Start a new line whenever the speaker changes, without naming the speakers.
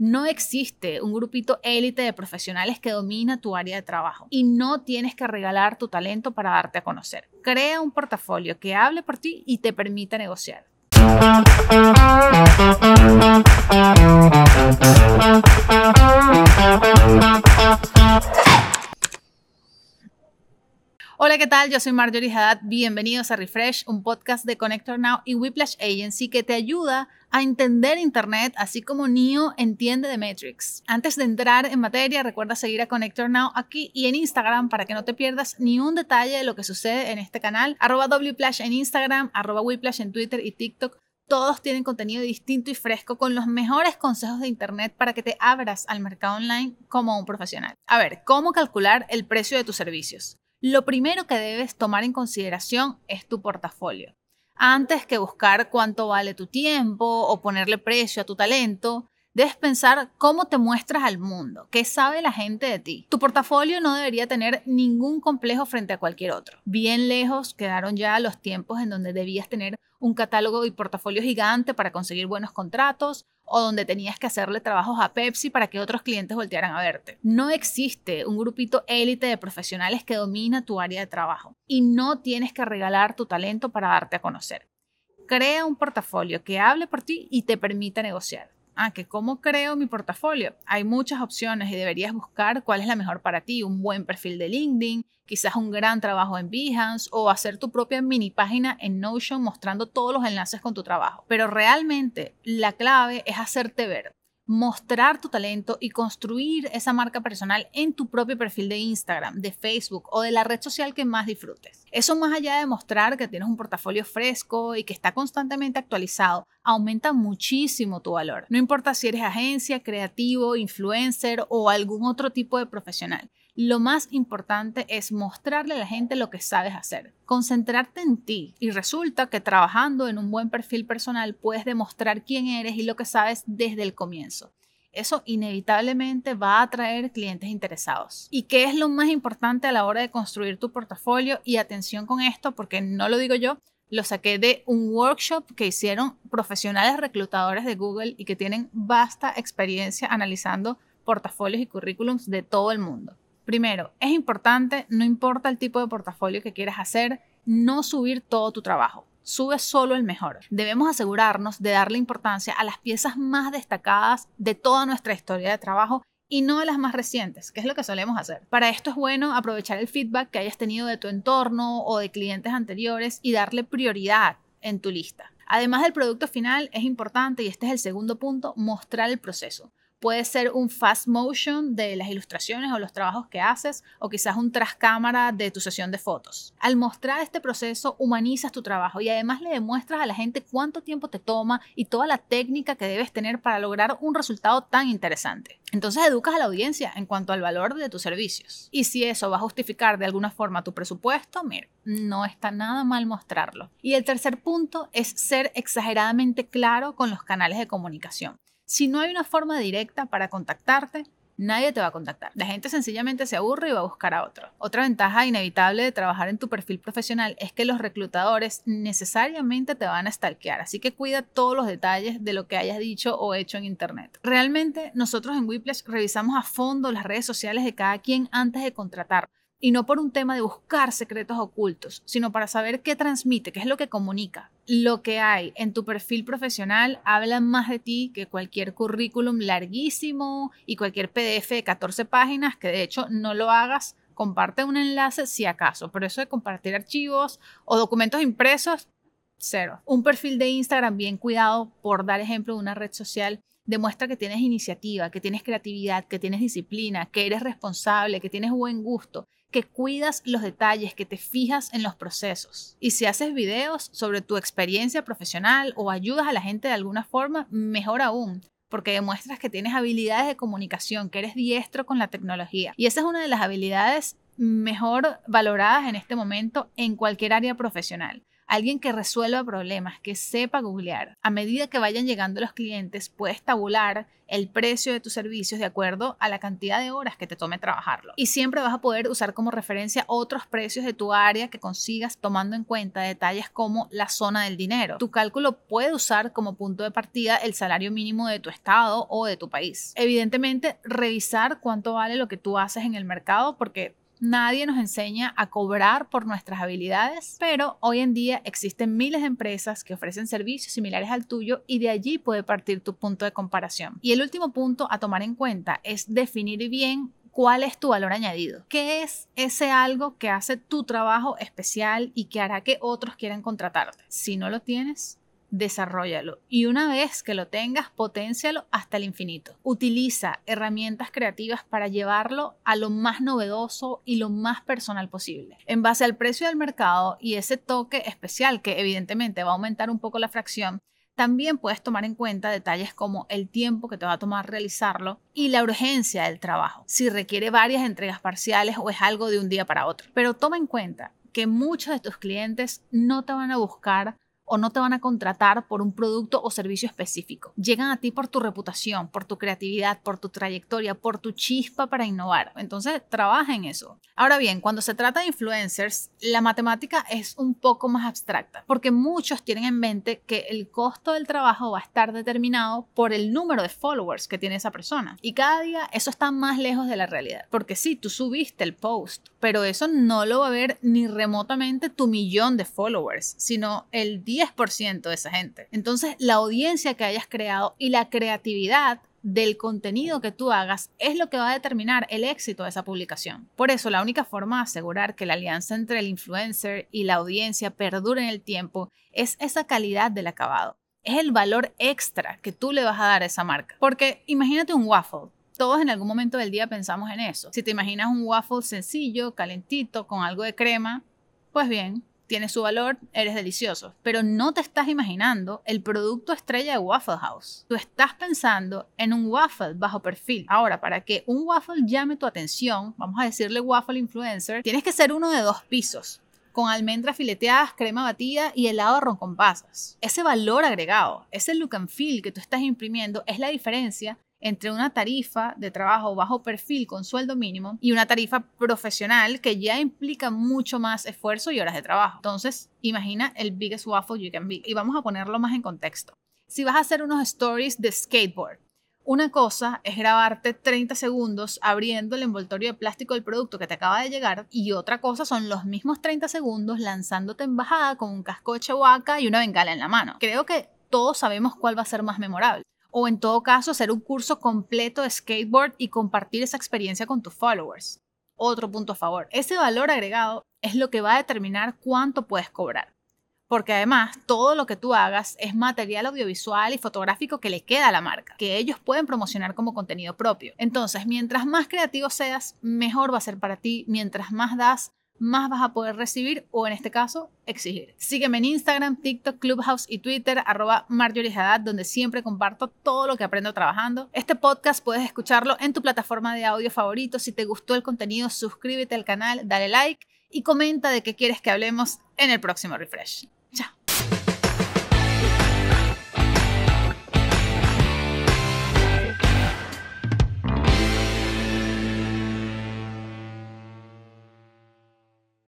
No existe un grupito élite de profesionales que domina tu área de trabajo y no tienes que regalar tu talento para darte a conocer. Crea un portafolio que hable por ti y te permita negociar. Tal? Yo soy Marjorie Haddad. Bienvenidos a Refresh, un podcast de Connector Now y Whiplash Agency que te ayuda a entender Internet, así como Neo entiende de Matrix. Antes de entrar en materia, recuerda seguir a Connector Now aquí y en Instagram para que no te pierdas ni un detalle de lo que sucede en este canal. Arroba Wplash en Instagram, arroba Whiplash en Twitter y TikTok todos tienen contenido distinto y fresco con los mejores consejos de Internet para que te abras al mercado online como un profesional. A ver, ¿cómo calcular el precio de tus servicios? Lo primero que debes tomar en consideración es tu portafolio. Antes que buscar cuánto vale tu tiempo o ponerle precio a tu talento, debes pensar cómo te muestras al mundo, qué sabe la gente de ti. Tu portafolio no debería tener ningún complejo frente a cualquier otro. Bien lejos quedaron ya los tiempos en donde debías tener un catálogo y portafolio gigante para conseguir buenos contratos o donde tenías que hacerle trabajos a Pepsi para que otros clientes voltearan a verte. No existe un grupito élite de profesionales que domina tu área de trabajo y no tienes que regalar tu talento para darte a conocer. Crea un portafolio que hable por ti y te permita negociar. Ah, que cómo creo mi portafolio. Hay muchas opciones y deberías buscar cuál es la mejor para ti. Un buen perfil de LinkedIn, quizás un gran trabajo en Behance o hacer tu propia mini página en Notion mostrando todos los enlaces con tu trabajo. Pero realmente la clave es hacerte ver mostrar tu talento y construir esa marca personal en tu propio perfil de Instagram, de Facebook o de la red social que más disfrutes. Eso más allá de mostrar que tienes un portafolio fresco y que está constantemente actualizado, aumenta muchísimo tu valor. No importa si eres agencia, creativo, influencer o algún otro tipo de profesional lo más importante es mostrarle a la gente lo que sabes hacer, concentrarte en ti. Y resulta que trabajando en un buen perfil personal puedes demostrar quién eres y lo que sabes desde el comienzo. Eso inevitablemente va a atraer clientes interesados. ¿Y qué es lo más importante a la hora de construir tu portafolio? Y atención con esto, porque no lo digo yo, lo saqué de un workshop que hicieron profesionales reclutadores de Google y que tienen vasta experiencia analizando portafolios y currículums de todo el mundo. Primero, es importante, no importa el tipo de portafolio que quieras hacer, no subir todo tu trabajo. Sube solo el mejor. Debemos asegurarnos de darle importancia a las piezas más destacadas de toda nuestra historia de trabajo y no a las más recientes, que es lo que solemos hacer. Para esto es bueno aprovechar el feedback que hayas tenido de tu entorno o de clientes anteriores y darle prioridad en tu lista. Además del producto final, es importante, y este es el segundo punto, mostrar el proceso. Puede ser un fast motion de las ilustraciones o los trabajos que haces o quizás un tras cámara de tu sesión de fotos. Al mostrar este proceso humanizas tu trabajo y además le demuestras a la gente cuánto tiempo te toma y toda la técnica que debes tener para lograr un resultado tan interesante. Entonces educas a la audiencia en cuanto al valor de tus servicios. Y si eso va a justificar de alguna forma tu presupuesto, mira, no está nada mal mostrarlo. Y el tercer punto es ser exageradamente claro con los canales de comunicación. Si no hay una forma directa para contactarte, nadie te va a contactar. La gente sencillamente se aburre y va a buscar a otro. Otra ventaja inevitable de trabajar en tu perfil profesional es que los reclutadores necesariamente te van a stalkear, así que cuida todos los detalles de lo que hayas dicho o hecho en internet. Realmente nosotros en Whiplash revisamos a fondo las redes sociales de cada quien antes de contratar y no por un tema de buscar secretos ocultos, sino para saber qué transmite, qué es lo que comunica. Lo que hay en tu perfil profesional habla más de ti que cualquier currículum larguísimo y cualquier PDF de 14 páginas, que de hecho no lo hagas, comparte un enlace si acaso, pero eso de compartir archivos o documentos impresos, cero. Un perfil de Instagram bien cuidado, por dar ejemplo de una red social, demuestra que tienes iniciativa, que tienes creatividad, que tienes disciplina, que eres responsable, que tienes buen gusto que cuidas los detalles, que te fijas en los procesos. Y si haces videos sobre tu experiencia profesional o ayudas a la gente de alguna forma, mejor aún, porque demuestras que tienes habilidades de comunicación, que eres diestro con la tecnología. Y esa es una de las habilidades mejor valoradas en este momento en cualquier área profesional. Alguien que resuelva problemas, que sepa googlear. A medida que vayan llegando los clientes, puedes tabular el precio de tus servicios de acuerdo a la cantidad de horas que te tome trabajarlo. Y siempre vas a poder usar como referencia otros precios de tu área que consigas tomando en cuenta detalles como la zona del dinero. Tu cálculo puede usar como punto de partida el salario mínimo de tu estado o de tu país. Evidentemente, revisar cuánto vale lo que tú haces en el mercado porque Nadie nos enseña a cobrar por nuestras habilidades, pero hoy en día existen miles de empresas que ofrecen servicios similares al tuyo y de allí puede partir tu punto de comparación. Y el último punto a tomar en cuenta es definir bien cuál es tu valor añadido. ¿Qué es ese algo que hace tu trabajo especial y que hará que otros quieran contratarte? Si no lo tienes, desarrollalo y una vez que lo tengas, potencialo hasta el infinito. Utiliza herramientas creativas para llevarlo a lo más novedoso y lo más personal posible. En base al precio del mercado y ese toque especial que evidentemente va a aumentar un poco la fracción, también puedes tomar en cuenta detalles como el tiempo que te va a tomar realizarlo y la urgencia del trabajo, si requiere varias entregas parciales o es algo de un día para otro. Pero toma en cuenta que muchos de tus clientes no te van a buscar o no te van a contratar por un producto o servicio específico. Llegan a ti por tu reputación, por tu creatividad, por tu trayectoria, por tu chispa para innovar. Entonces, trabaja en eso. Ahora bien, cuando se trata de influencers, la matemática es un poco más abstracta, porque muchos tienen en mente que el costo del trabajo va a estar determinado por el número de followers que tiene esa persona. Y cada día eso está más lejos de la realidad, porque sí, tú subiste el post, pero eso no lo va a ver ni remotamente tu millón de followers, sino el día 10% de esa gente. Entonces, la audiencia que hayas creado y la creatividad del contenido que tú hagas es lo que va a determinar el éxito de esa publicación. Por eso, la única forma de asegurar que la alianza entre el influencer y la audiencia perdure en el tiempo es esa calidad del acabado. Es el valor extra que tú le vas a dar a esa marca. Porque imagínate un waffle. Todos en algún momento del día pensamos en eso. Si te imaginas un waffle sencillo, calentito, con algo de crema, pues bien, tiene su valor, eres delicioso, pero no te estás imaginando el producto estrella de Waffle House. Tú estás pensando en un waffle bajo perfil. Ahora, para que un waffle llame tu atención, vamos a decirle waffle influencer, tienes que ser uno de dos pisos con almendras fileteadas, crema batida y helado ron con pasas. Ese valor agregado, ese look and feel que tú estás imprimiendo es la diferencia entre una tarifa de trabajo bajo perfil con sueldo mínimo y una tarifa profesional que ya implica mucho más esfuerzo y horas de trabajo. Entonces, imagina el biggest waffle you can be. Y vamos a ponerlo más en contexto. Si vas a hacer unos stories de skateboard, una cosa es grabarte 30 segundos abriendo el envoltorio de plástico del producto que te acaba de llegar y otra cosa son los mismos 30 segundos lanzándote en bajada con un casco de y una bengala en la mano. Creo que todos sabemos cuál va a ser más memorable o en todo caso hacer un curso completo de skateboard y compartir esa experiencia con tus followers. Otro punto a favor, ese valor agregado es lo que va a determinar cuánto puedes cobrar. Porque además todo lo que tú hagas es material audiovisual y fotográfico que le queda a la marca, que ellos pueden promocionar como contenido propio. Entonces, mientras más creativo seas, mejor va a ser para ti. Mientras más das, más vas a poder recibir o en este caso exigir. Sígueme en Instagram, TikTok, Clubhouse y Twitter, arroba Marjorie donde siempre comparto todo lo que aprendo trabajando. Este podcast puedes escucharlo en tu plataforma de audio favorito. Si te gustó el contenido, suscríbete al canal, dale like y comenta de qué quieres que hablemos en el próximo refresh.